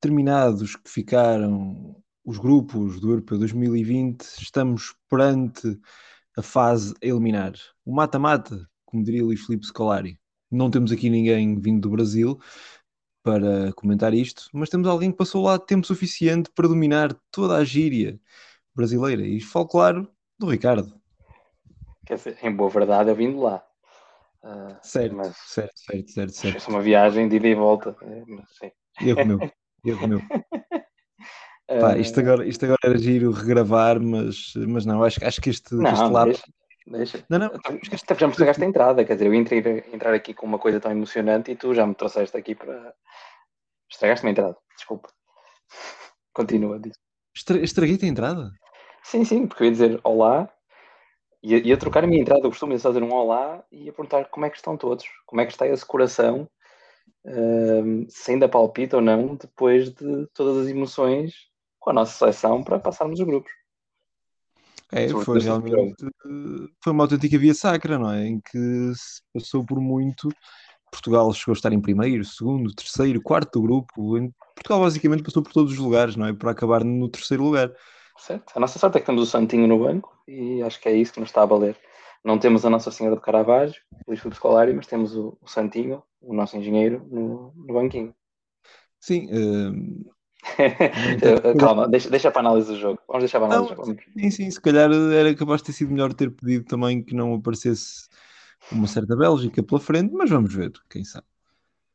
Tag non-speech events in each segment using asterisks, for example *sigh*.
terminados que ficaram os grupos do Europeu 2020, estamos perante a fase a eliminar. O mata-mata, como diria Luís Filipe Scolari. Não temos aqui ninguém vindo do Brasil para comentar isto, mas temos alguém que passou lá tempo suficiente para dominar toda a gíria brasileira. E falo, claro, do Ricardo. Quer dizer, em boa verdade, eu vim de lá. Uh, certo, mas certo, certo, certo, certo. Foi uma viagem de ida e volta. É, erro meu, *laughs* meu. *laughs* Pá, isto, agora, isto agora era giro regravar, mas, mas não, acho, acho que este, não, este lado. Deixa, deixa. Não, não. Então, já me estragaste a entrada, quer dizer, eu entrei entrar aqui com uma coisa tão emocionante e tu já me trouxeste aqui para. Estragaste-me a entrada, desculpa. *laughs* Continua, diz. Estraguei-te a entrada? Sim, sim, porque eu ia dizer olá, ia, ia trocar a minha entrada, eu costumo fazer um olá e ia perguntar como é que estão todos, como é que está esse coração, um, se ainda palpita ou não, depois de todas as emoções com a nossa seleção para passarmos os grupos. É, foi realmente foi uma autêntica via sacra, não é? Em que se passou por muito. Portugal chegou a estar em primeiro, segundo, terceiro, quarto grupo. Portugal basicamente passou por todos os lugares, não é? Para acabar no terceiro lugar. Certo. A nossa sorte é que temos o Santinho no banco e acho que é isso que nos está a valer. Não temos a Nossa Senhora do Caravaggio, o Luís Filipe Scolari, mas temos o, o Santinho, o nosso engenheiro, no, no banquinho. Sim, *laughs* uh, Calma, deixa, deixa para a análise do jogo. Vamos deixar para a análise não, do jogo. Sim, sim, se calhar era capaz de ter sido melhor ter pedido também que não aparecesse uma certa Bélgica pela frente, mas vamos ver, quem sabe.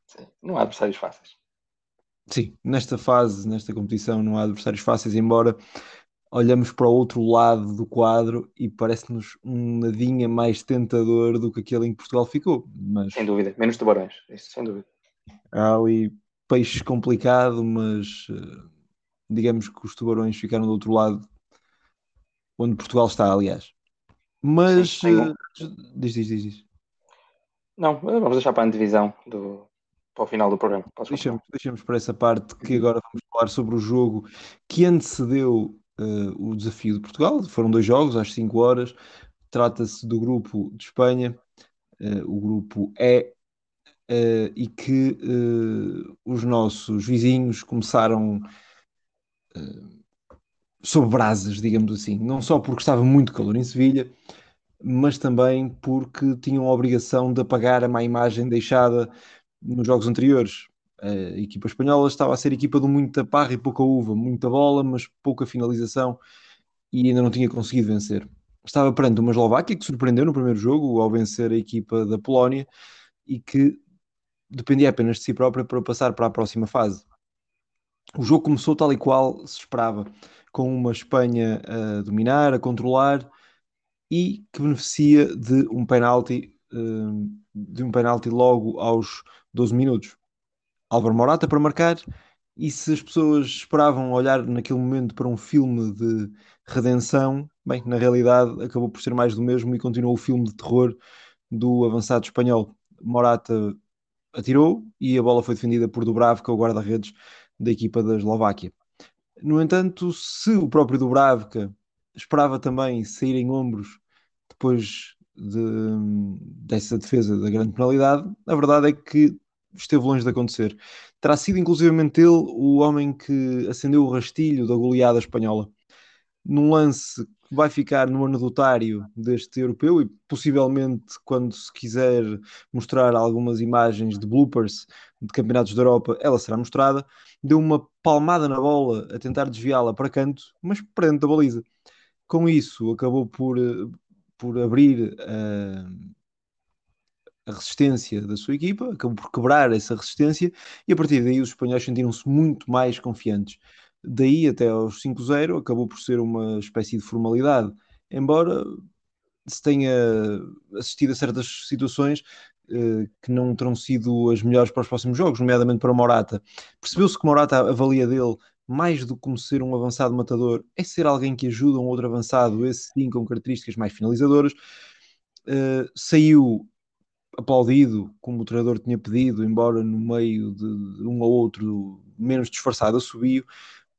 Sim, não há adversários fáceis. Sim, nesta fase, nesta competição, não há adversários fáceis, embora olhamos para o outro lado do quadro e parece-nos um nadinha mais tentador do que aquele em que Portugal ficou. Mas... Sem dúvida, menos tubarões, isso sem dúvida. Há ali peixe complicado, mas eh, digamos que os tubarões ficaram do outro lado, onde Portugal está, aliás. Mas Sim, uh, diz, diz, diz, diz. Não, vamos deixar para a divisão do, para o final do programa. Deixamos, deixamos para essa parte que agora vamos falar sobre o jogo que antecedeu uh, o desafio de Portugal. Foram dois jogos às 5 horas. Trata-se do grupo de Espanha. Uh, o grupo E uh, e que uh, os nossos vizinhos começaram sob brasas, digamos assim, não só porque estava muito calor em Sevilha, mas também porque tinham a obrigação de apagar a má imagem deixada nos jogos anteriores. A equipa espanhola estava a ser equipa de muita parra e pouca uva, muita bola, mas pouca finalização e ainda não tinha conseguido vencer. Estava perante uma Eslováquia que surpreendeu no primeiro jogo ao vencer a equipa da Polónia e que dependia apenas de si própria para passar para a próxima fase. O jogo começou tal e qual se esperava, com uma Espanha a dominar, a controlar e que beneficia de um penalti, hum, de um penalti logo aos 12 minutos. Álvaro Morata para marcar e se as pessoas esperavam olhar naquele momento para um filme de redenção, bem, na realidade acabou por ser mais do mesmo e continuou o filme de terror do avançado espanhol. Morata atirou e a bola foi defendida por Dubravka, o guarda-redes da equipa da Eslováquia. No entanto, se o próprio Dubravka esperava também sair em ombros depois de, dessa defesa da grande penalidade, a verdade é que esteve longe de acontecer. Terá sido inclusivamente ele o homem que acendeu o rastilho da goleada espanhola. Num lance vai ficar no anedotário deste europeu e possivelmente quando se quiser mostrar algumas imagens de bloopers de campeonatos da Europa, ela será mostrada. Deu uma palmada na bola a tentar desviá-la para canto, mas para dentro da baliza. Com isso, acabou por, por abrir a, a resistência da sua equipa, acabou por quebrar essa resistência e a partir daí os espanhóis sentiram-se muito mais confiantes daí até aos 5-0 acabou por ser uma espécie de formalidade, embora se tenha assistido a certas situações uh, que não terão sido as melhores para os próximos jogos, nomeadamente para Morata. Percebeu-se que Morata avalia dele mais do que como ser um avançado matador, é ser alguém que ajuda um outro avançado, esse sim com características mais finalizadoras. Uh, saiu aplaudido, como o treinador tinha pedido, embora no meio de um ou outro menos disfarçado assobio,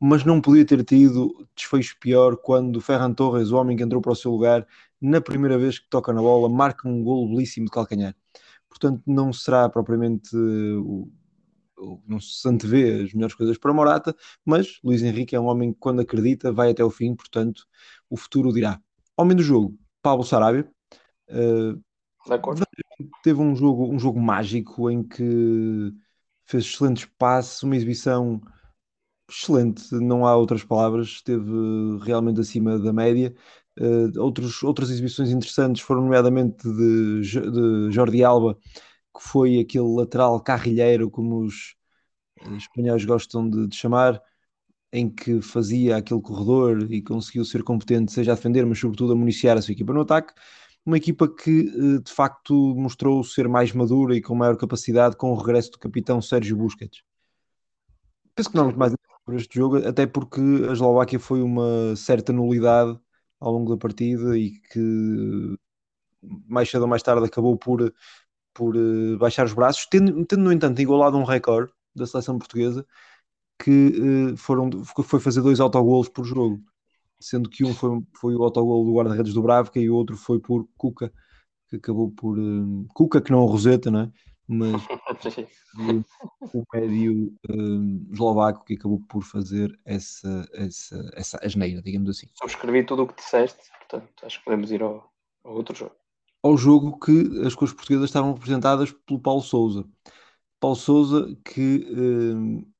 mas não podia ter tido desfecho pior quando Ferran Torres, o homem que entrou para o seu lugar, na primeira vez que toca na bola, marca um golo belíssimo de calcanhar. Portanto, não será propriamente uh, não se antevê as melhores coisas para Morata, mas Luís Henrique é um homem que, quando acredita, vai até o fim, portanto, o futuro dirá. Homem do jogo, Pablo Sarabia. Uh, teve um jogo, um jogo mágico em que fez excelentes passes, uma exibição excelente, não há outras palavras, esteve realmente acima da média. Uh, outros, outras exibições interessantes foram, nomeadamente, de, de Jordi Alba, que foi aquele lateral carrilheiro, como os espanhóis gostam de, de, chamar, em que fazia aquele corredor e conseguiu ser competente, seja a defender, mas sobretudo a municiar a sua equipa no ataque. Uma equipa que eh, de facto mostrou ser mais madura e com maior capacidade com o regresso do capitão Sérgio Busquets. Penso que não vamos mais por este jogo, até porque a Eslováquia foi uma certa nulidade ao longo da partida e que mais cedo ou mais tarde acabou por, por uh, baixar os braços, tendo, tendo, no entanto igualado um recorde da seleção portuguesa que uh, foram, foi fazer dois autogolos por jogo, sendo que um foi, foi o autogol do guarda-redes do Bravca e o outro foi por Cuca, que acabou por uh, Cuca que não é o Roseta, não é? mas *laughs* o, médio um, eslovaco que acabou por fazer essa, essa, essa asneira, digamos assim. Subscrevi tudo o que disseste, portanto acho que podemos ir ao, ao outro jogo. Ao jogo que as cores portuguesas estavam representadas pelo Paulo Souza. Paulo Souza que um,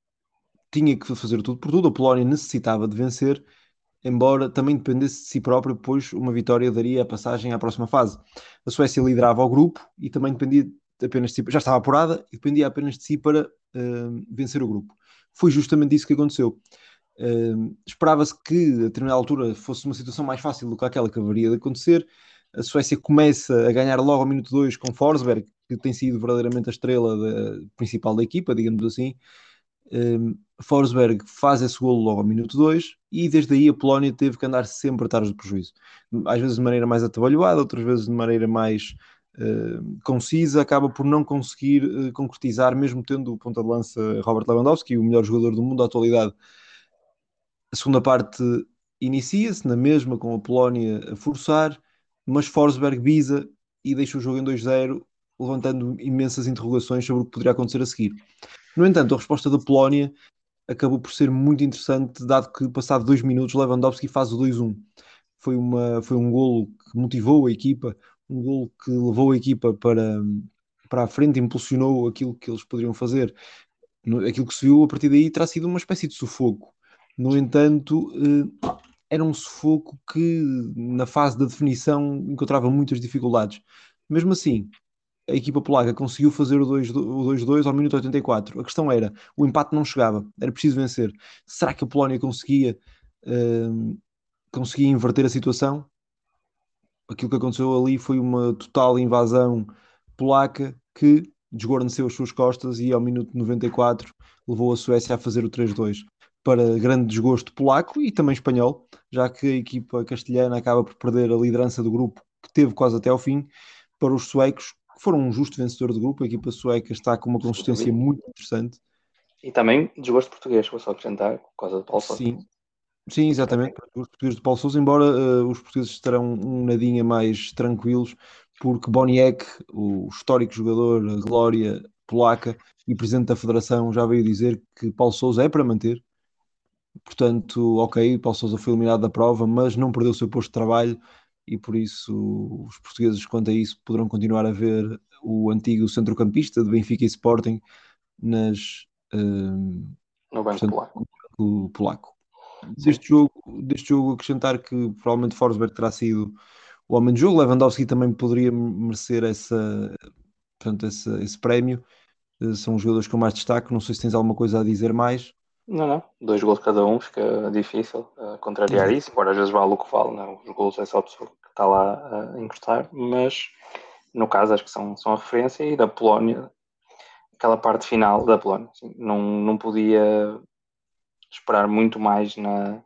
tinha que fazer tudo por tudo, a Polónia necessitava de vencer, embora também dependesse de si próprio, pois uma vitória daria a passagem à próxima fase. A Suécia liderava o grupo e também dependia apenas de si, já estava apurada e dependia apenas de si para uh, vencer o grupo. Foi justamente isso que aconteceu. Uh, Esperava-se que a determinada altura fosse uma situação mais fácil do que aquela que haveria de acontecer. A Suécia começa a ganhar logo ao minuto 2 com Forsberg, que tem sido verdadeiramente a estrela da, principal da equipa, digamos assim. Um, Forsberg faz esse golo logo ao minuto 2 e desde aí a Polónia teve que andar sempre atrás do prejuízo. Às vezes de maneira mais atabalhoada, outras vezes de maneira mais uh, concisa, acaba por não conseguir uh, concretizar, mesmo tendo o ponta de lança Robert Lewandowski, o melhor jogador do mundo da atualidade. A segunda parte inicia-se na mesma, com a Polónia a forçar, mas Forsberg visa e deixa o jogo em 2-0, levantando imensas interrogações sobre o que poderia acontecer a seguir. No entanto, a resposta da Polónia acabou por ser muito interessante, dado que, passado dois minutos, Lewandowski faz o 2-1. Foi, uma, foi um golo que motivou a equipa, um gol que levou a equipa para, para a frente, impulsionou aquilo que eles poderiam fazer. Aquilo que se viu a partir daí terá sido uma espécie de sufoco. No entanto, eh, era um sufoco que na fase da definição encontrava muitas dificuldades. Mesmo assim, a equipa polaca conseguiu fazer o 2-2 ao minuto 84. A questão era, o empate não chegava, era preciso vencer. Será que a Polónia conseguia, uh, conseguia inverter a situação? aquilo que aconteceu ali foi uma total invasão polaca que desguarneceu as suas costas e ao minuto 94 levou a Suécia a fazer o 3-2 para grande desgosto polaco e também espanhol, já que a equipa castelhana acaba por perder a liderança do grupo que teve quase até ao fim para os suecos, foram um justo vencedor do grupo. A equipa sueca está com uma consistência muito interessante. E também desgosto português, vou só acrescentar, por causa do Paulo Sim, Sim, exatamente. Os portugueses de Paulo Sousa, embora uh, os portugueses estarão um nadinha mais tranquilos, porque Boniek, o histórico jogador, a glória polaca e presidente da federação, já veio dizer que Paulo Sousa é para manter. Portanto, ok, Paulo Sousa foi eliminado da prova, mas não perdeu o seu posto de trabalho e por isso os portugueses, quanto a isso, poderão continuar a ver o antigo centrocampista de Benfica e Sporting nas, uh, no banco polaco. polaco deste jogo, deste jogo acrescentar que provavelmente Forsberg terá sido o homem do jogo, Lewandowski também poderia merecer essa, portanto, esse, esse prémio. Eh, são os jogadores que eu mais destaco. Não sei se tens alguma coisa a dizer mais. Não, não. Dois gols cada um fica difícil uh, contrariar isso, embora às vezes vale o que vale, não. Os gols é só a pessoa que está lá a encostar, mas no caso acho que são, são a referência e da Polónia, aquela parte final da Polónia, assim, não, não podia esperar muito mais na,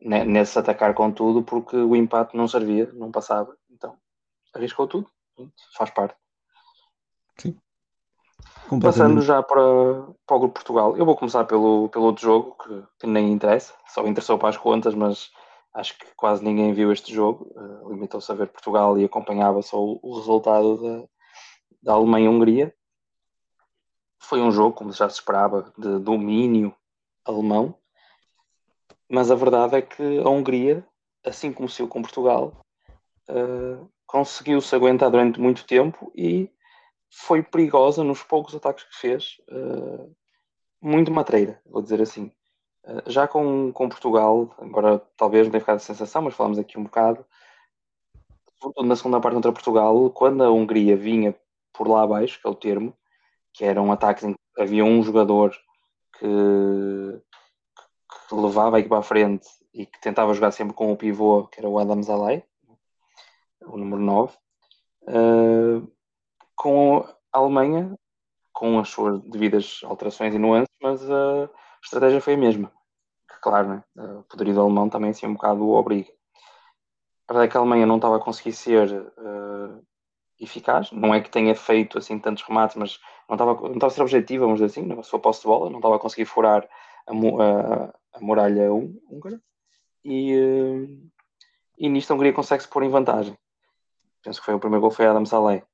nesse atacar com tudo, porque o empate não servia, não passava. Então, arriscou tudo, faz parte. Sim. Passando já para, para o Grupo Portugal, eu vou começar pelo, pelo outro jogo que, que nem interessa, só interessou para as contas, mas acho que quase ninguém viu este jogo. Uh, Limitou-se a ver Portugal e acompanhava só o, o resultado da, da Alemanha-Hungria. foi um jogo, como já se esperava, de domínio alemão, mas a verdade é que a Hungria, assim como se com Portugal, uh, conseguiu-se aguentar durante muito tempo e foi perigosa nos poucos ataques que fez, uh, muito matreira, vou dizer assim. Uh, já com, com Portugal, embora talvez não tenha ficado a sensação, mas falamos aqui um bocado, na segunda parte contra Portugal, quando a Hungria vinha por lá abaixo, que é o termo, que eram ataques em que havia um jogador que, que levava a equipa à frente e que tentava jogar sempre com o pivô, que era o Adam Zalai, o número 9. Uh, com a Alemanha, com as suas devidas alterações e nuances, mas a estratégia foi a mesma. Que, claro, né? o poderio alemão também assim um bocado o obriga. A verdade é que a Alemanha não estava a conseguir ser uh, eficaz, não é que tenha feito assim tantos remates, mas não estava, não estava a ser objetiva, vamos dizer assim, na sua posse de bola, não estava a conseguir furar a, a, a muralha húngara e, uh, e nisto a Hungria consegue-se pôr em vantagem. Penso que foi o primeiro gol foi Adam Saleh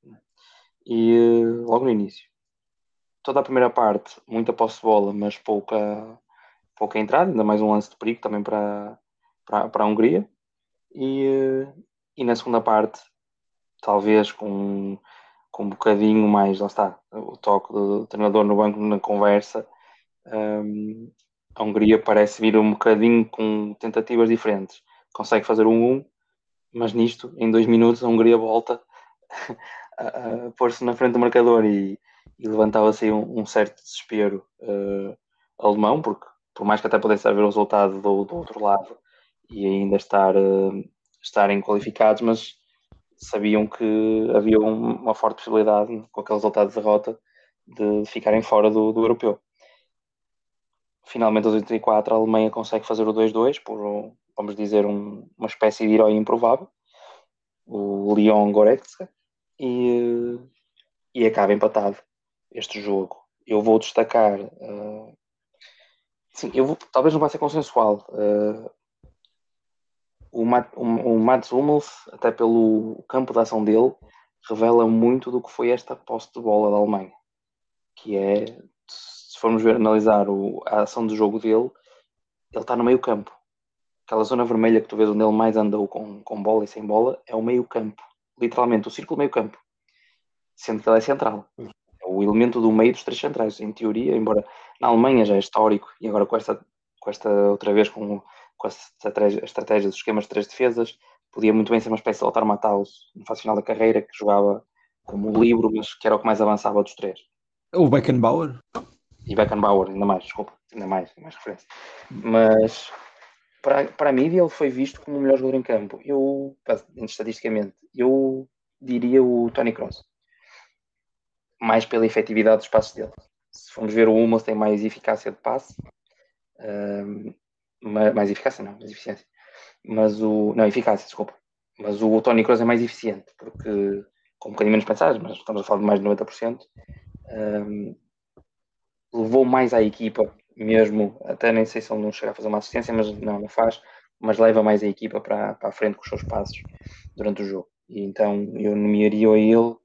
e eh, logo no início. Toda a primeira parte, muita posse de bola, mas pouca, pouca entrada, ainda mais um lance de perigo também para, para, para a Hungria. E, eh, e na segunda parte, talvez com, com um bocadinho mais, lá está, o toque do treinador no banco na conversa, um, ehm, a Hungria parece vir um bocadinho com tentativas diferentes. Consegue fazer um 1, mas nisto, em dois minutos, a Hungria volta a, pôr-se na frente do marcador e, e levantava-se aí um, um, certo desespero uh, alemão, porque por mais que até pudesse haver o resultado do, do outro lado e ainda estar, uh, estarem qualificados, mas sabiam que havia um, uma forte possibilidade, com aquele resultado de derrota, de ficarem fora do, do europeu. Finalmente, aos 84, a Alemanha consegue fazer o 2-2 por, vamos dizer, um, uma espécie de herói improvável, o Leon Goretzka, e, e acaba empatado este jogo. Eu vou destacar. Uh, sim, eu vou, talvez não vai ser consensual. Uh, o, Matt, o, o Mats Hummels, até pelo campo de ação dele, revela muito do que foi esta posse de bola da Alemanha. Que é, se formos ver, analisar o, a ação do jogo dele, ele está no meio campo. Aquela zona vermelha que tu vês onde ele mais andou com, com bola e sem bola é o meio campo literalmente o círculo meio campo, sendo que ele é central. É o elemento do meio dos três centrais, em teoria, embora na Alemanha já é histórico, e agora com esta, com esta outra vez, com, com esta estratégia, estratégia dos esquemas de três defesas, podia muito bem ser uma espécie de Lothar Matthaus no fase final da carreira, que jogava como livro, mas que era o que mais avançava dos três. O Beckenbauer? E Beckenbauer, ainda mais, desculpa, ainda mais, mais referência. Mas para, mídia ele foi visto como o melhor jogador em campo. Eu, estatisticamente, eu diria o Tony Kroos. Mais pela efetividade dos passos dele. Se formos ver o Hummels tem mais eficácia de passe. Mais eficácia não, mais eficiência. Mas o. Não, eficácia, desculpa. Mas o Tony Kroos é mais eficiente, porque com um bocadinho menos pensagens, mas estamos a falar de mais de 90%. Um, levou mais à equipa mesmo, até nem sei se ele não chega a fazer uma assistência, mas não, não faz, mas leva mais a equipa para, para a frente com os seus passos durante o jogo. E então eu nomearia a ele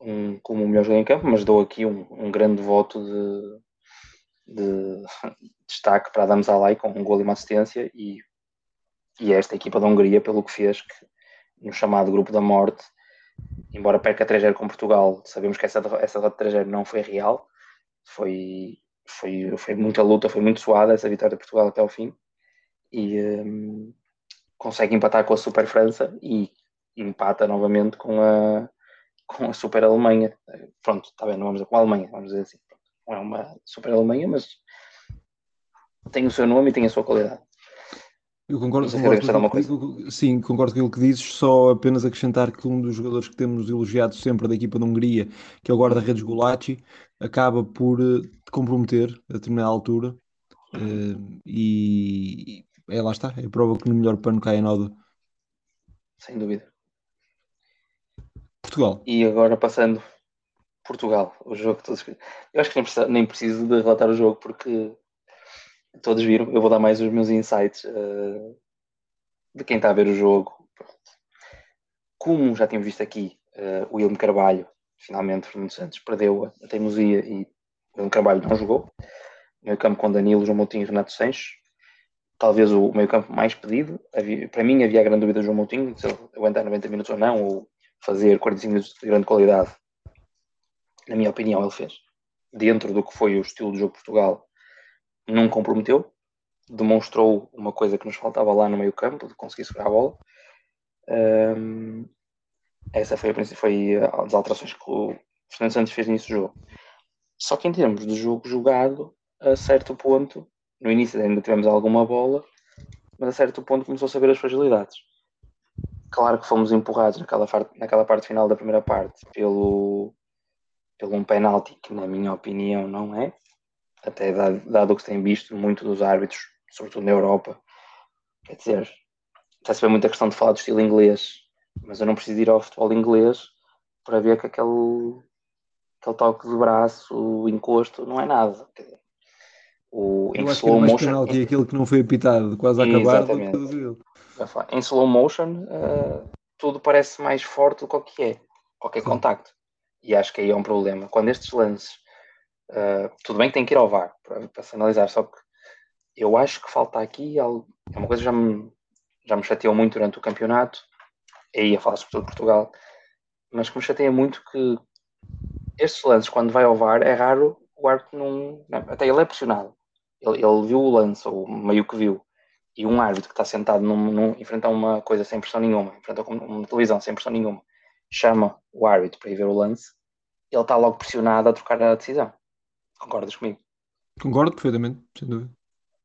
um, como o melhor jogador em campo, mas dou aqui um, um grande voto de, de *laughs* destaque para Adam Zalai com um gol e uma assistência e, e esta equipa da Hungria pelo que fez que, no chamado grupo da morte, embora perca 3-0 com Portugal, sabemos que essa, essa derrota 3-0 não foi real, foi foi, foi muita luta, foi muito suada essa vitória de Portugal até ao fim e um, consegue empatar com a Super França e empata novamente com a, com a Super Alemanha. Pronto, está bem, não vamos dizer com a Alemanha, vamos dizer assim. Não é uma Super Alemanha, mas tem o seu nome e tem a sua qualidade. Eu concordo, concordo com, sim, concordo com aquilo que dizes, só apenas acrescentar que um dos jogadores que temos elogiado sempre da equipa da Hungria, que é o guarda-redes Gulacsi, acaba por uh, comprometer a determinada altura uh, e, é, lá está, é a prova que no melhor pano cai a noda. Sem dúvida. Portugal. E agora passando Portugal, o jogo todos. Eu acho que nem preciso, nem preciso de relatar o jogo porque todos viram, eu vou dar mais os meus insights uh, de quem está a ver o jogo. Como já tínhamos visto aqui, uh, o William Carvalho, finalmente, Fernando Santos, perdeu a teimosia e O Carvalho não jogou. Meio campo com Danilo, João Moutinho e Renato Sanches. Talvez o meio campo mais pedido. Havia, para mim havia a grande dúvida do João Moutinho, se ele aguentar 90 minutos ou não, ou fazer 45 minutos de grande qualidade. Na minha opinião, ele fez. Dentro do que foi o estilo de jogo de Portugal, não comprometeu. Demonstrou uma coisa que nos faltava lá no meio campo, de conseguir segurar a bola. Um, essa foi, a, foi alterações que o Fernando Santos fez nesse jogo. Só que em termos de jogo jogado, a certo ponto, no início ainda tivemos alguma bola, mas a certo ponto começou a saber as fragilidades. Claro que fomos empurrados naquela, naquela parte final da primeira parte pelo, pelo um penalti que, na minha opinião, não é. Até dado, o que se tem visto muito dos árbitros, sobretudo na Europa. Quer dizer, está-se bem muita questão de falar do estilo inglês, mas eu não preciso ir ao futebol inglês para ver que aquele, aquele toque de braço, o encosto, não é nada. O, eu em acho slow que motion. Penalti, aquele que não foi apitado, quase a acabar. Em slow motion, uh, tudo parece mais forte do que o que é, qualquer Sim. contacto. E acho que aí é um problema. Quando estes lances, uh, tudo bem que tem que ir ao VAR para, para se analisar, só que eu acho que falta aqui algo. É uma coisa que já me, já me chateou muito durante o campeonato, aí a falar sobretudo de Portugal, mas que me chateia muito que estes lances, quando vai ao VAR, é raro o árbitro não. Até ele é pressionado. Ele, ele viu o lance, ou meio que viu, e um árbitro que está sentado num, num, enfrenta uma coisa sem pressão nenhuma, enfrenta uma televisão sem pressão nenhuma, chama o árbitro para ir ver o lance, ele está logo pressionado a trocar a decisão. Concordas comigo? Concordo perfeitamente, sem dúvida.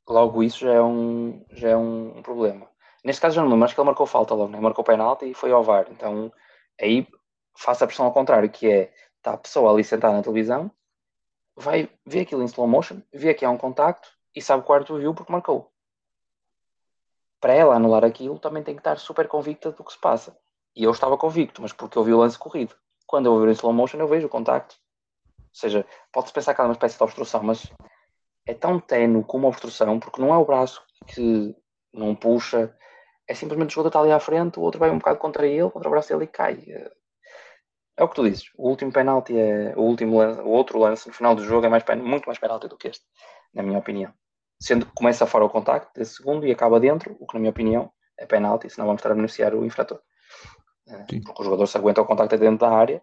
Logo isso já é um, já é um problema. Neste caso já não lembro, acho que ele marcou falta logo, né? marcou penalti e foi ao VAR. Então aí faça a pressão ao contrário, que é está a pessoa ali sentada na televisão, vai ver aquilo em slow motion, vê que há um contacto e sabe que o árbitro viu porque marcou. Para ela anular aquilo, também tem que estar super convicta do que se passa. E eu estava convicto, mas porque eu vi o lance corrido. Quando eu ver em slow motion, eu vejo o contacto. Ou seja, pode-se pensar que há uma espécie de obstrução, mas é tão tenue como obstrução, porque não é o braço que não puxa, é simplesmente o jogador está ali à frente, o outro vai um bocado contra ele, contra o braço dele e cai. É o que tu dizes. O último penalti é o último lance, o outro lance no final do jogo é mais muito mais penalti do que este, na minha opinião. Sendo que começa fora o contacto desse segundo e acaba dentro, o que na minha opinião é penalti, senão vamos estar a beneficiar o infrator. É, Sim. Porque o jogador se aguenta o contacto dentro da área,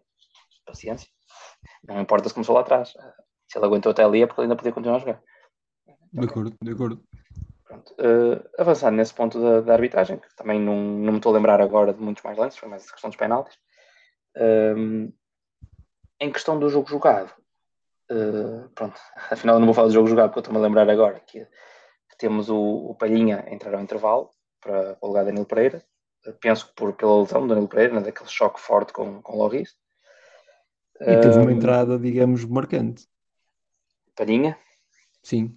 paciência. Não importa se começou lá atrás. Se ele aguentou até ali é porque ele ainda podia continuar a jogar. De acordo, de acordo. Pronto. Uh, avançando nesse ponto da, da, arbitragem, que também não, não me estou a lembrar agora de muitos mais lances, foi mais a questão dos penaltis. Um, em questão do jogo jogado, uh, pronto, *laughs* afinal não vou falar do jogo jogado porque eu estou-me a lembrar agora que, que temos o, o, Palhinha a entrar ao intervalo para, o lugar de Danilo Pereira. Penso que por, pela lesão do Danilo Pereira, né, daquele choque forte com, com Loris. E teve uma entrada, digamos, marcante. Palhinha? Sim.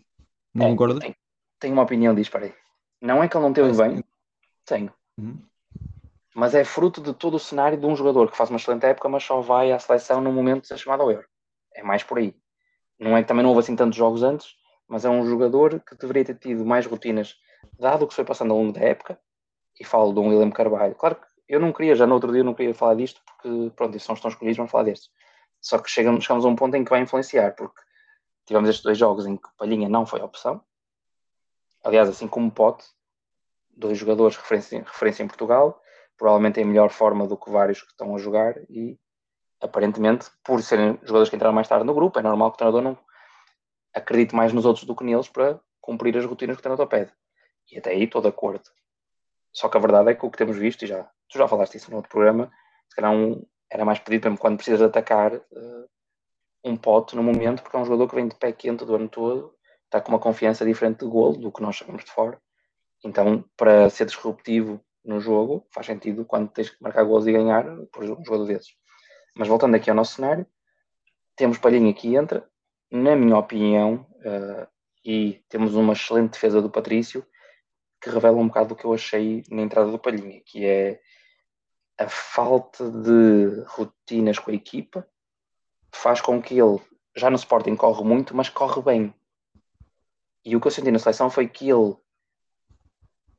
Não é, concordas? Tenho, tenho, uma opinião disso, para aí. Não é que ele não teve bem, tenho. Uhum mas é fruto de todo o cenário de um jogador que faz uma excelente época, mas só vai à seleção no momento de ser chamado ao Euro. É mais por aí. Não é que também não houve assim tantos jogos antes, mas é um jogador que deveria ter tido mais rotinas, dado o que foi passando ao longo da época, e falo de um William Carvalho. Claro que eu não queria, já no outro dia, eu não queria falar disto, porque, pronto, isso são os tão escolhidos, vamos falar destes. Só que chegamos, chegamos a um ponto em que vai influenciar, porque tivemos estes dois jogos em que Palhinha não foi a opção, aliás, assim como Pote, dois jogadores referência, referência em Portugal, provavelmente em melhor forma do que vários que estão a jogar e aparentemente, por serem jogadores que entraram mais tarde no grupo, é normal que o treinador não acredite mais nos outros do que neles para cumprir as rotinas que o treinador pede. E até aí estou de acordo. Só que a verdade é que o que temos visto, e já, tu já falaste isso no outro programa, se calhar um, era mais pedido mesmo quando precisas atacar uh, um pote no momento, porque é um jogador que vem de pé quente do ano todo, está com uma confiança diferente de golo do que nós sabemos de fora. Então, para ser disruptivo no jogo, faz sentido quando tens que marcar gols e ganhar por um jogador desses. Mas voltando aqui ao nosso cenário, temos Palhinha que entra, na minha opinião, uh, e temos uma excelente defesa do Patrício, que revela um bocado do que eu achei na entrada do Palhinha, que é a falta de rotinas com a equipa, faz com que ele, já no Sporting, corre muito, mas corre bem. E o que eu senti na seleção foi que ele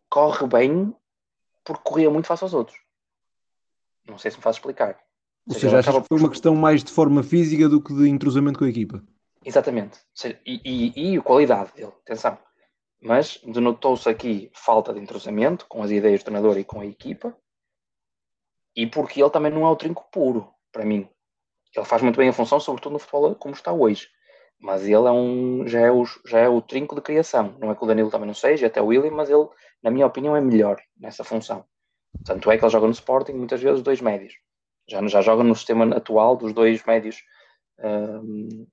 corre bem porque corria muito face aos outros. Não sei se me faz explicar. Ou seja, achas que foi uma questão mais de forma física do que de entrosamento com a equipa? Exatamente. E, e, e a qualidade dele, atenção. Mas denotou-se aqui falta de entrosamento com as ideias do treinador e com a equipa. E porque ele também não é o trinco puro, para mim. Ele faz muito bem a função, sobretudo no futebol como está hoje. Mas ele é um, já, é o, já é o trinco de criação. Não é que o Danilo também não seja, até o William, mas ele, na minha opinião, é melhor nessa função. Tanto é que ele joga no Sporting muitas vezes dois médios. Já, já joga no sistema atual dos dois médios, um,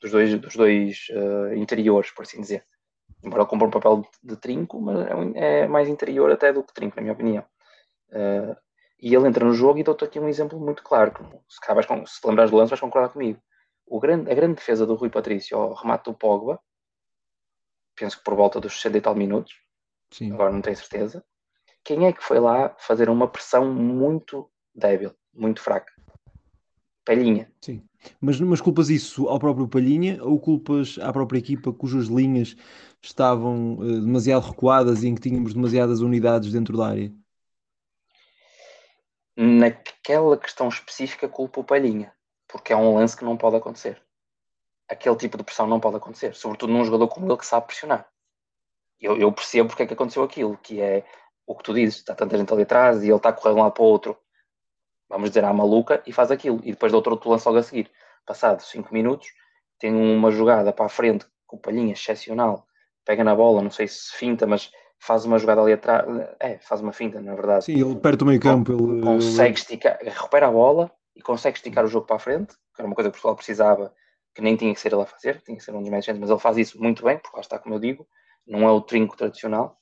dos dois, dos dois uh, interiores, por assim dizer. Embora ele cumpra um papel de, de trinco, mas é, é, mais interior até do que trinco, na minha opinião. Uh, e ele entra no jogo e dou-te aqui um exemplo muito claro. Se, acabas com, se te lembrares do lance, vais concordar comigo. O grande, a grande defesa do Rui Patrício ao remate do Pogba, penso que por volta dos 60 e tal minutos, Sim. agora não tenho certeza. Quem é que foi lá fazer uma pressão muito débil, muito fraca? Palhinha. Sim. Mas, mas culpas isso ao próprio Palhinha ou culpas à própria equipa cujas linhas estavam uh, demasiado recuadas e em que tínhamos demasiadas unidades dentro da área? Naquela questão específica, culpa o Palhinha, porque é um lance que não pode acontecer. Aquele tipo de pressão não pode acontecer, sobretudo num jogador como ele que sabe pressionar. Eu, eu percebo porque é que aconteceu aquilo, que é o que tu dizes, está tanta gente ali atrás e ele está um lado para o outro, vamos dizer, à maluca, e faz aquilo. E depois do outro tu lança logo a seguir. Passado 5 minutos, tem uma jogada para a frente com o Palhinha excepcional, pega na bola, não sei se finta, mas faz uma jogada ali atrás, é, faz uma finta, na verdade. Sim, ele perto do meio campo, ele consegue esticar, recupera a bola e consegue esticar o jogo para a frente, que era uma coisa que o Portugal precisava, que nem tinha que ser ele a fazer, tinha que ser um dos médios, mas ele faz isso muito bem, porque lá está, como eu digo, não é o trinco tradicional.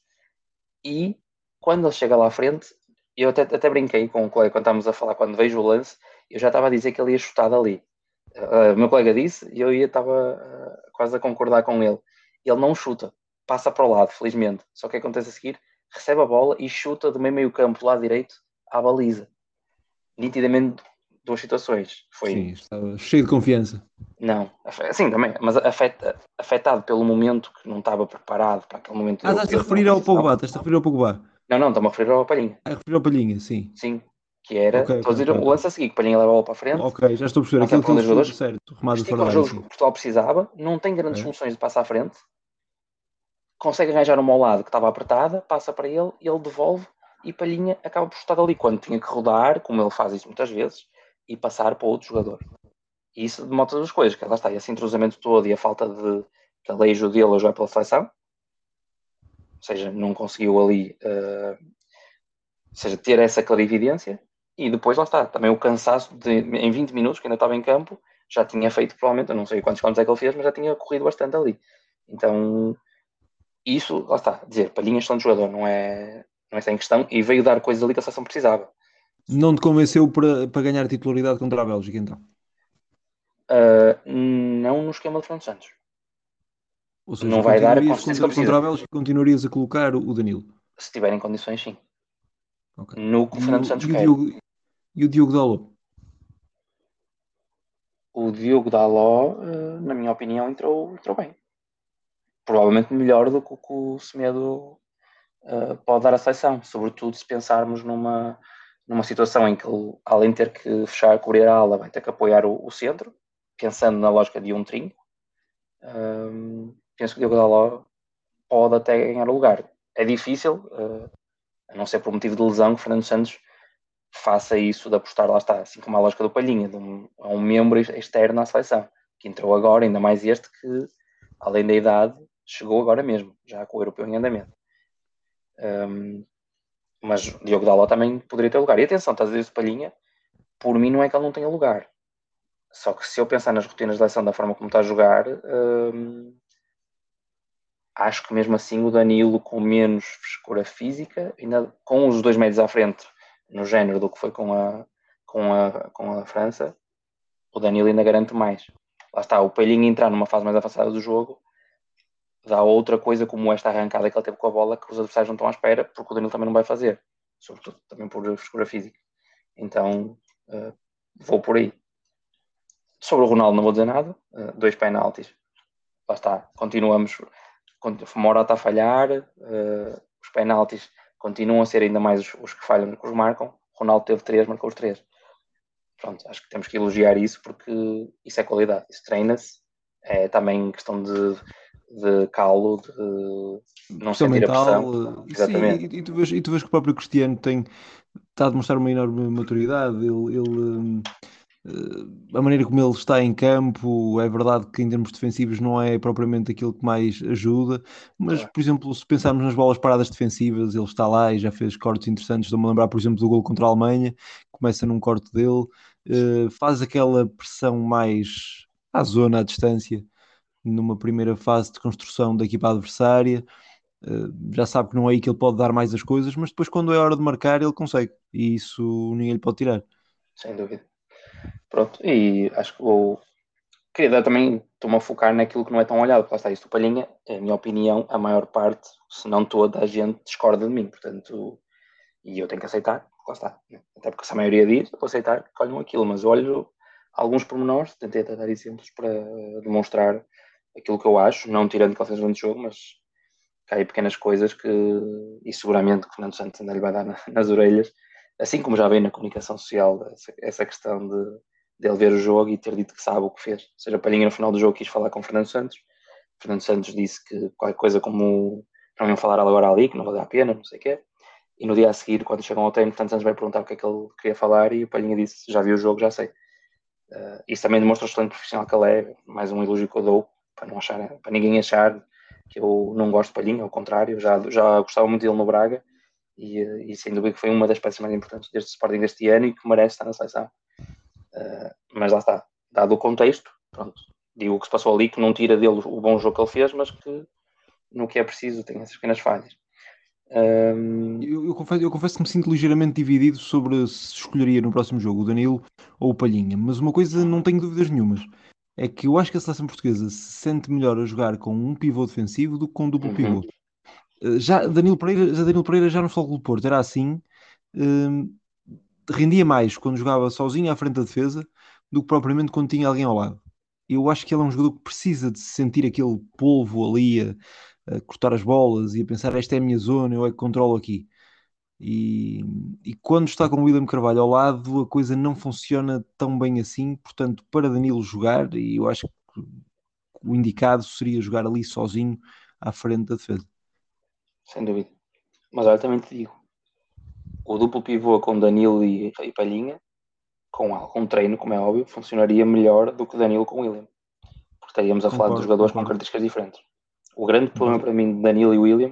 E quando ele chega lá à frente, eu até, até brinquei com o colega quando estávamos a falar, quando vejo o lance, eu já estava a dizer que ele ia chutar dali. Uh, o meu colega disse e eu ia, estava uh, quase a concordar com ele. Ele não chuta, passa para o lado, felizmente. Só que acontece a seguir, recebe a bola e chuta do meio meio campo, lado direito, à baliza. Nitidamente duas situações. Foi... Sim, estava cheio de confiança. Não, assim também, mas afeta, afetado pelo momento que não estava preparado para aquele momento. Ah, estás a referir ao Pogba, estás a referir ao Pogba. Não, não, estou-me a referir ao Palhinha. A referir ao Palhinha, sim. Sim, que era, okay, estou a dizer okay. o lance a seguir, que o Palhinha leva a bola para a frente. Ok, já estou a perceber. Aquilo que ele jogadores, certo, remado fora o jogo que Portugal precisava, não tem grandes okay. funções de passar à frente, consegue arranjar uma ao lado que estava apertada, passa para ele, ele devolve e Palhinha acaba por estar ali quando tinha que rodar, como ele faz isso muitas vezes, e passar para outro jogador. E isso demonstra duas coisas, que lá está, esse entrosamento todo e a falta de calejo dele a jogar pela seleção, ou seja, não conseguiu ali uh, seja, ter essa clarividência e depois lá está, também o cansaço de, em 20 minutos, que ainda estava em campo, já tinha feito provavelmente, eu não sei quantos quilómetros é que ele fez, mas já tinha corrido bastante ali. Então, isso, lá está, dizer, palhinhas são de jogador, não é, não é sem questão, e veio dar coisas ali que a seleção precisava. Não te convenceu para, para ganhar titularidade contra a Bélgica, então? Uh, não no esquema de Fernando Santos. Ou seja, não vai dar a contra, contra a Bélgica, continuarias a colocar o Danilo? Se tiverem condições, sim. Okay. No que o Fernando Santos e. O Diogo, e o Diogo Daló? O Diogo Daló, uh, na minha opinião, entrou, entrou bem provavelmente melhor do que o que o Semedo uh, pode dar à seleção, sobretudo se pensarmos numa, numa situação em que ele, além de ter que fechar, cobrir a ala, vai ter que apoiar o, o centro, pensando na lógica de um trinco, um, penso que o Diogo Daló pode até ganhar o lugar. É difícil, uh, a não ser por motivo de lesão, que Fernando Santos faça isso de apostar, lá está, assim como a lógica do Palhinha, de um, um membro externo à seleção, que entrou agora, ainda mais este que, além da idade, chegou agora mesmo, já com o europeu em andamento. Um, mas Diogo Daló também poderia ter lugar. E atenção, estás a dizer Palhinha, por mim não é que ele não tenha lugar. Só que se eu pensar nas rotinas de eleição da forma como está a jogar, um, acho que mesmo assim o Danilo com menos frescura física, ainda com os dois médios à frente no género do que foi com a, com a, com a França, o Danilo ainda garante mais. Lá está, o Palhinha entrar numa fase mais avançada do jogo dá outra coisa como esta arrancada que ele teve com a bola que os adversários não estão à espera, porque o Danilo também não vai fazer, sobretudo também por frescura física. Então uh, vou por aí. Sobre o Ronaldo não vou dizer nada, uh, dois penaltis, lá está, continuamos, Mora está a falhar, uh, os penaltis continuam a ser ainda mais os, os que falham do que os marcam. Ronaldo teve três, marcou os três. Pronto, acho que temos que elogiar isso porque isso é qualidade, isso treina-se É também questão de, de calo, de não sentir mental, a pressão. Exatamente. Sim, e, e, tu vês, e tu vês que o próprio Cristiano tem, está a demonstrar uma enorme maturidade. Ele, ele eh, a maneira como ele está em campo, é verdade que em termos defensivos não é propriamente aquilo que mais ajuda, mas, por exemplo, se pensarmos nas bolas paradas defensivas, ele está lá e já fez cortes interessantes. Estou-me a lembrar, por exemplo, do gol contra a Alemanha, começa num corte dele, uh, faz aquela pressão mais à zona, à distância, numa primeira fase de construção da equipa adversária. Uh, já sabe que não é aí que ele pode dar mais as coisas, mas depois, quando é hora de marcar, ele consegue, e isso ninguém lhe pode tirar. Sem dúvida. Pronto, e acho que vou. Queria também, estou-me a focar naquilo que não é tão olhado, lá está isto, Palhinha, é a minha opinião, a maior parte, se não toda a gente, discorda de mim, portanto, e eu tenho que aceitar, lá está. Né? Até porque se a maioria diz, eu vou aceitar que olham aquilo, mas olho alguns pormenores, tentei até dar exemplos para demonstrar aquilo que eu acho, não tirando calções de jogo, mas cai pequenas coisas que, e seguramente que Fernando Santos ainda lhe vai dar nas orelhas, assim como já veio na comunicação social, essa, essa questão de, de ele ver o jogo e ter dito que sabe o que fez. Ou seja, Palhinha no final do jogo quis falar com Fernando Santos. Fernando Santos disse que qualquer coisa como não iam falar agora ali, que não vale a pena, não sei o quê. E no dia a seguir, quando chegam ao treino, Fernando Santos vai perguntar o que é que ele queria falar e o Palhinha disse: Já viu o jogo, já sei. Uh, isso também demonstra o excelente profissional que ele é. Mais um elogio que eu dou, para, não achar, para ninguém achar que eu não gosto de Palhinha, ao contrário, já, já gostava muito dele no Braga e, e, sem dúvida que foi uma das peças mais importantes deste Sporting deste ano e que merece estar na seleção. Uh, mas lá está, dado o contexto, pronto, digo o que se passou ali, que não tira dele o bom jogo que ele fez, mas que no que é preciso tem essas pequenas falhas. Um... Eu, eu, confesso, eu confesso que me sinto ligeiramente dividido sobre se escolheria no próximo jogo o Danilo ou o Palhinha, mas uma coisa não tenho dúvidas nenhumas. É que eu acho que a seleção portuguesa se sente melhor a jogar com um pivô defensivo do que com um duplo uhum. pivô. Eh, já Danilo Pereira, já Danilo Pereira já no Futebol do Porto era assim, uh, rendia mais quando jogava sozinho à frente da defesa do que propriamente quando tinha alguém ao lado. Eu acho que ele é um jogador que precisa de sentir aquele polvo ali a, a cortar as bolas e a pensar esta é a minha zona, eu é que controlo aqui. E, e, quando está com o William Carvalho ao lado, a coisa não funciona tão bem assim. Portanto, para Danilo jogar, e eu acho que o indicado seria jogar ali sozinho à frente da defesa sem dúvida. Mas olha, também te digo, o duplo pivô com Danilo e, e Palhinha, com algum treino, como é óbvio, funcionaria melhor do que Danilo com William. Porque estaríamos a falar de jogadores com características diferentes. O grande problema para mim de Danilo e William,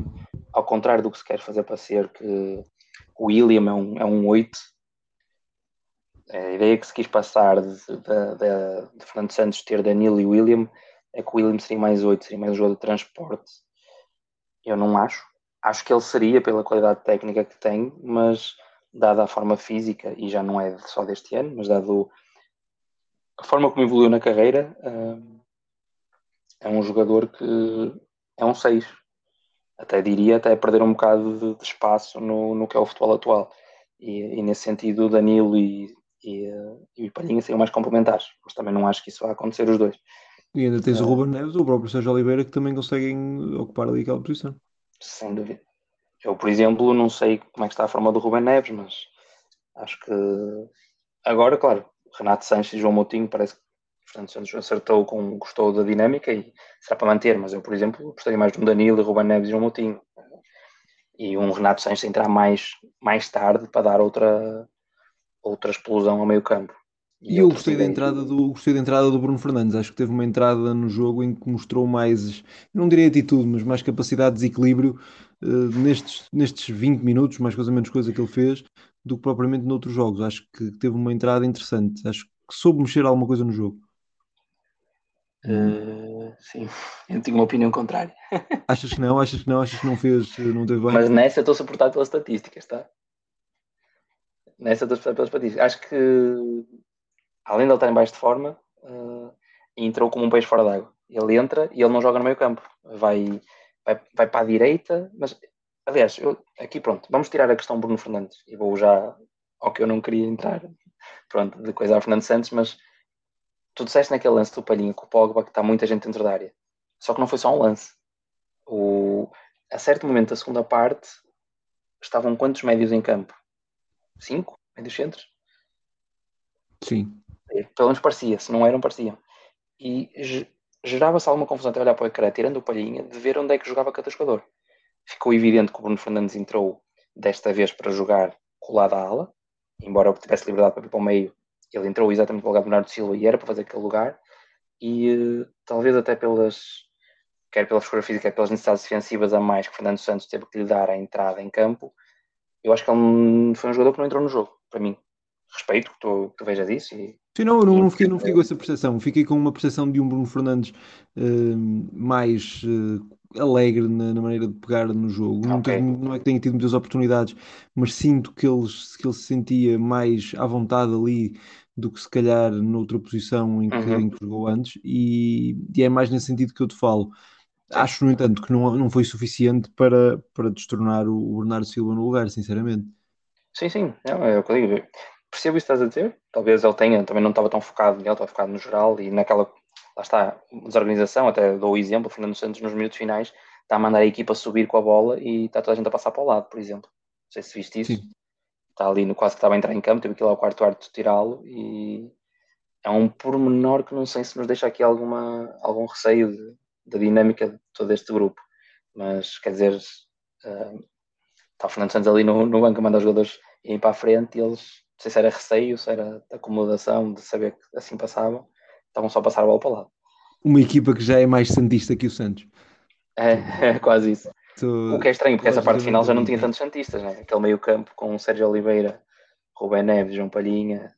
ao contrário do que se quer fazer parecer que o William é um, é um 8, a ideia que se quis passar de, de, de, Fernando Santos ter Danilo e William é que o William seria mais 8, seria mais um jogador de transporte. Eu não acho acho que ele seria pela qualidade técnica que tem, mas dada a forma física, e já não é só deste ano, mas dado a forma como evoluiu na carreira, hum, é um jogador que é um 6. Até diria até perder um bocado de, de espaço no, no que é o futebol atual. E, e nesse sentido, o Danilo e, e, e o Palhinha seriam mais complementares, mas também não acho que isso vá acontecer os dois. E ainda tens o Ruben Neves ou o próprio Sérgio Oliveira que também conseguem ocupar ali aquela posição sem dúvida. Eu, por exemplo, não sei como é que está a forma do Ruben Neves, mas acho que agora, claro, Renato Sanches e João Moutinho parece que Fernando Santos acertou com, gostou da dinâmica e será para manter, mas eu, por exemplo, gostaria mais de um Danilo, Ruben Neves e João Moutinho. E um Renato Sanches entrar mais, mais tarde para dar outra, outra explosão ao meio campo. E, eu gostei da, entrada do, gostei da entrada do Bruno Fernandes. Acho que teve uma entrada no jogo em que mostrou mais, não diria atitude, mas mais capacidade de desequilíbrio uh, nestes, nestes 20 minutos, mais coisa menos coisa que ele fez, do que propriamente noutros jogos. Acho que teve uma entrada interessante. Acho que soube mexer alguma coisa no jogo. Uh, sim, *laughs* eu tinha uma opinião contrária. *laughs* Achas que não? Achas que não? Achas que não fez, não teve bem? Mas nessa estou suportado pelas estatísticas, tá? Nessa estou suportado pelas estatísticas. Acho que além de ele estar em baixo de forma, uh, entrou como um peixe fora d'água. Ele entra e ele não joga no meio campo. Vai, vai, vai para a direita, mas aliás, eu, aqui pronto, vamos tirar a questão Bruno Fernandes e vou já ao que eu não queria entrar, pronto, de coisa a Fernando Santos, mas tu disseste naquele lance do Palhinho com o Pogba que está muita gente dentro da área. Só que não foi só um lance. O, a certo momento da segunda parte estavam quantos médios em campo? Cinco médios centros? Sim. Pelo menos parecia, se não eram, pareciam. E gerava-se alguma confusão até olhar para o ecrã, tirando o palhinha, de ver onde é que jogava cada jogador. Ficou evidente que o Bruno Fernandes entrou desta vez para jogar colado à ala, embora tivesse liberdade para ir para o meio, ele entrou exatamente no lugar do Bernardo Silva e era para fazer aquele lugar, e uh, talvez até pelas quer pela figura física, quer pelas necessidades defensivas a mais que Fernando Santos teve que lhe dar a entrada em campo, eu acho que ele foi um jogador que não entrou no jogo, para mim. Respeito que tu, que tu vejas isso. E, Sim, não, não, não, fiquei, não fiquei com essa percepção. Fiquei com uma percepção de um Bruno Fernandes uh, mais uh, alegre na, na, maneira de pegar no jogo. Não, okay. não, é que tenha tido muitas oportunidades, mas sinto que ele, que ele se sentia mais à vontade ali do que se calhar noutra posição em que, uhum. em que jogou antes, e, e, é mais nesse sentido que eu te falo. Acho, no entanto, que não, não foi suficiente para, para destornar o Bernardo Silva no lugar, sinceramente. Sim, sim, é o que eu digo. Percebo isso que estás a dizer. Talvez ele tenha, também não estava tão focado nele, estava focado no geral e naquela, lá está, desorganização. Até dou o exemplo: o Fernando Santos, nos minutos finais, está a mandar a equipa subir com a bola e está toda a gente a passar para o lado, por exemplo. Não sei se viste isso. Sim. Está ali no quase que estava a entrar em campo, teve que ir lá ao quarto quarto tirá-lo e é um pormenor que não sei se nos deixa aqui alguma, algum receio de, da dinâmica de todo este grupo. Mas quer dizer, uh, está o Fernando Santos ali no, no banco a mandar os jogadores irem para a frente e eles, não sei se era receio, se era acomodação de saber que assim passavam, estavam só a passar a bola para o lado. Uma equipa que já é mais santista que o Santos. É, *laughs* é quase isso. O que é estranho, porque essa parte final já não tinha tantos santistas, né? aquele meio campo com Sérgio Oliveira, Rubén Neves, João Palhinha,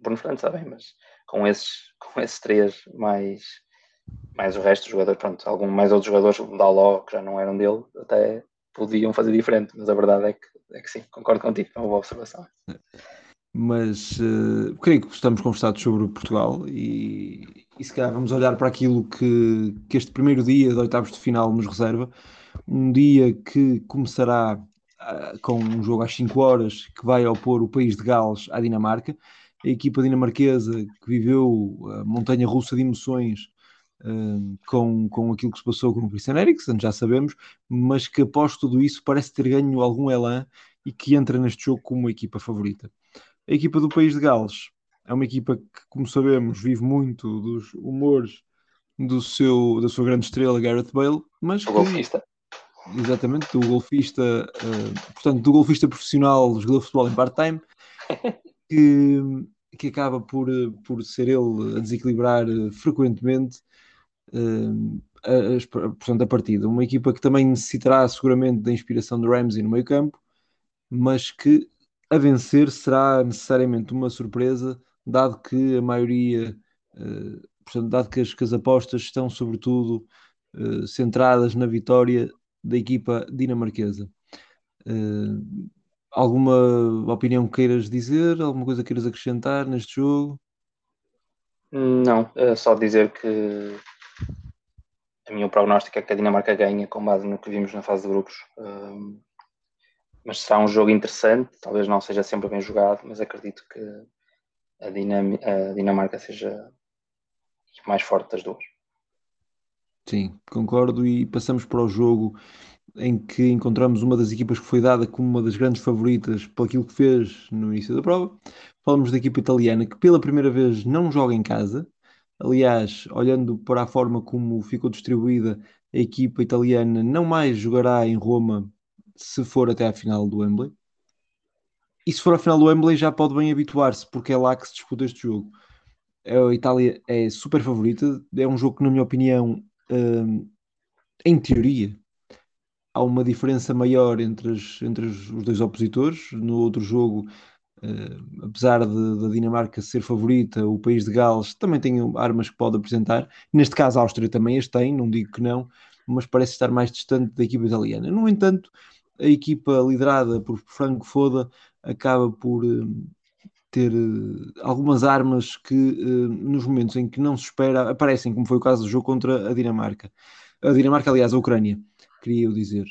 Bruno Fernandes está bem, mas com esses, com esses três mais mais o resto dos jogadores, pronto, algum, mais outros jogadores, o Daló, que já não eram dele, até podiam fazer diferente, mas a verdade é que, é que sim, concordo contigo, é uma boa observação. Mas uh, creio que estamos conversados sobre Portugal e, e se calhar vamos olhar para aquilo que, que este primeiro dia de oitavos de final nos reserva. Um dia que começará uh, com um jogo às 5 horas que vai opor o país de Gales à Dinamarca. A equipa dinamarquesa que viveu a montanha russa de emoções com, com aquilo que se passou com o Christian Eriksen, já sabemos, mas que após tudo isso parece ter ganho algum elan e que entra neste jogo como uma equipa favorita. A equipa do País de Gales é uma equipa que, como sabemos, vive muito dos humores do seu, da sua grande estrela Gareth Bale, mas o que, golfista. Exatamente, do golfista, uh, portanto, do golfista profissional, jogador de futebol em part-time, *laughs* que, que acaba por, por ser ele a desequilibrar uh, frequentemente uh, a, portanto, a partida. Uma equipa que também necessitará seguramente da inspiração de Ramsey no meio campo, mas que a vencer será necessariamente uma surpresa, dado que a maioria, uh, portanto, dado que as, que as, apostas estão sobretudo uh, centradas na vitória da equipa dinamarquesa. Uh, alguma opinião queiras dizer? Alguma coisa queiras acrescentar neste jogo? Não, é só dizer que a minha prognóstico é que a Dinamarca ganha com base no que vimos na fase de grupos. Um, mas será um jogo interessante, talvez não seja sempre bem jogado, mas acredito que a, Dinam a Dinamarca seja mais forte das duas. Sim, concordo. E passamos para o jogo em que encontramos uma das equipas que foi dada como uma das grandes favoritas por aquilo que fez no início da prova. Falamos da equipa italiana que pela primeira vez não joga em casa, Aliás, olhando para a forma como ficou distribuída, a equipa italiana não mais jogará em Roma se for até à final do Wembley. E se for à final do Wembley já pode bem habituar-se, porque é lá que se disputa este jogo. A Itália é super favorita, é um jogo que, na minha opinião, hum, em teoria, há uma diferença maior entre, as, entre os dois opositores. No outro jogo, Uh, apesar da Dinamarca ser favorita, o país de Gales também tem armas que pode apresentar. Neste caso, a Áustria também as tem, não digo que não, mas parece estar mais distante da equipa italiana. No entanto, a equipa liderada por Franco Foda acaba por uh, ter uh, algumas armas que, nos momentos em que não se espera, aparecem, como foi o caso do jogo contra a Dinamarca. A Dinamarca, aliás, a Ucrânia, queria eu dizer.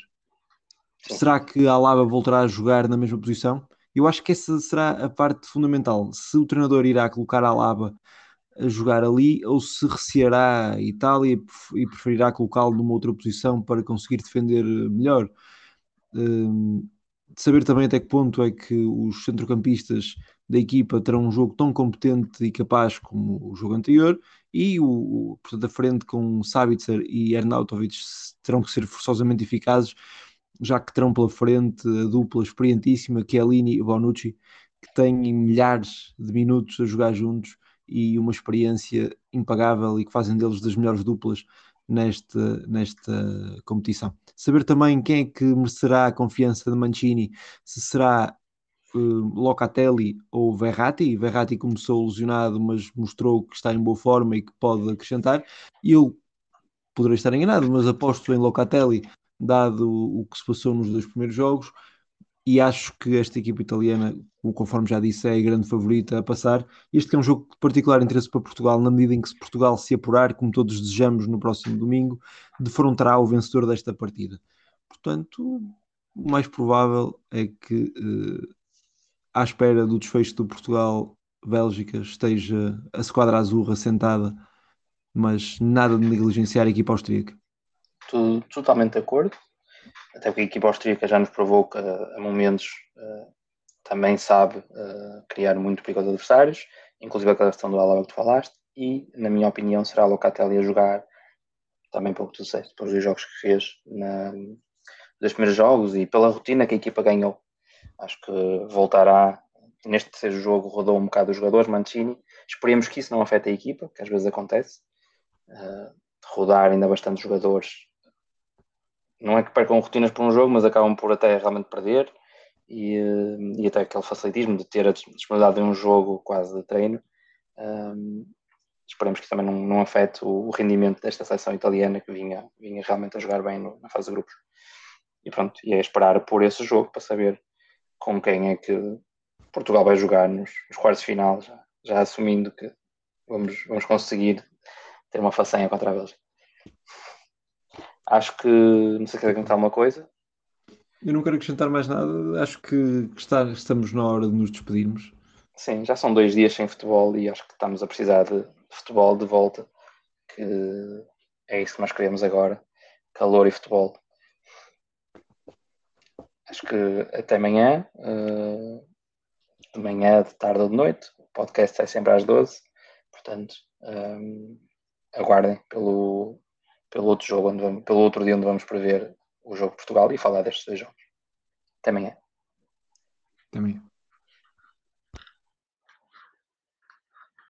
Será que a Alaba voltará a jogar na mesma posição? Eu acho que essa será a parte fundamental. Se o treinador irá colocar a Laba a jogar ali ou se receará a Itália e preferirá colocá-lo numa outra posição para conseguir defender melhor. Um, de saber também até que ponto é que os centrocampistas da equipa terão um jogo tão competente e capaz como o jogo anterior e o, portanto, a frente com Sabitzer e Arnautovic terão que ser forçosamente eficazes, já que terão pela frente a dupla experientíssima Chiellini e Bonucci, que têm milhares de minutos a jogar juntos e uma experiência impagável e que fazem deles das melhores duplas nesta, nesta competição. Saber também quem é que merecerá a confiança de Mancini, se será uh, Locatelli ou Verratti. Verratti começou lesionado, mas mostrou que está em boa forma e que pode acrescentar. Eu poderei estar enganado, mas aposto em Locatelli, dado o que se passou nos dois primeiros jogos e acho que esta equipa italiana, conforme já disse, é a grande favorita a passar. Este é um jogo de particular interesse para Portugal, na medida em que se Portugal se apurar, como todos desejamos, no próximo domingo, defrontará o vencedor desta partida. Portanto, o mais provável é que, eh, à espera do desfecho do Portugal-Bélgica, esteja a esquadra azul assentada, mas nada de negligenciar a equipa austríaca. Totalmente de acordo até porque a equipa austríaca já nos provou que a momentos uh, também sabe uh, criar muito perigo aos adversários, inclusive aquela questão do Alaba que tu falaste, e na minha opinião será a Locatelli a jogar também pelo que tu disseste, pelos dois jogos que fez na, dos primeiros jogos e pela rotina que a equipa ganhou. Acho que voltará, neste terceiro jogo rodou um bocado os jogadores, Mancini, esperemos que isso não afete a equipa, que às vezes acontece, uh, rodar ainda bastante jogadores não é que percam rotinas por um jogo, mas acabam por até realmente perder e, eh, e até aquele facilitismo de ter a disponibilidade de um jogo quase de treino. Um, esperemos que também não, não afete o, rendimento desta seleção italiana que vinha, vinha realmente a jogar bem no, na fase de grupos. E pronto, e é esperar por esse jogo para saber com quem é que Portugal vai jogar nos, nos quartos de final, já, já assumindo que vamos, vamos conseguir ter uma façanha contra a Bélgica. Acho que não sei se quer acrescentar uma coisa. Eu não quero acrescentar mais nada. Acho que está, estamos na hora de nos despedirmos. Sim, já são dois dias sem futebol e acho que estamos a precisar de futebol de volta. Que é isso que nós queremos agora: calor e futebol. Acho que até amanhã, uh, de manhã, de tarde ou de noite. O podcast é sempre às 12. Portanto, eh, aguardem pelo, pelo outro jogo, onde vamos, pelo outro dia onde vamos prever o jogo de Portugal e falar destes dois jogos. Até amanhã. Até amanhã.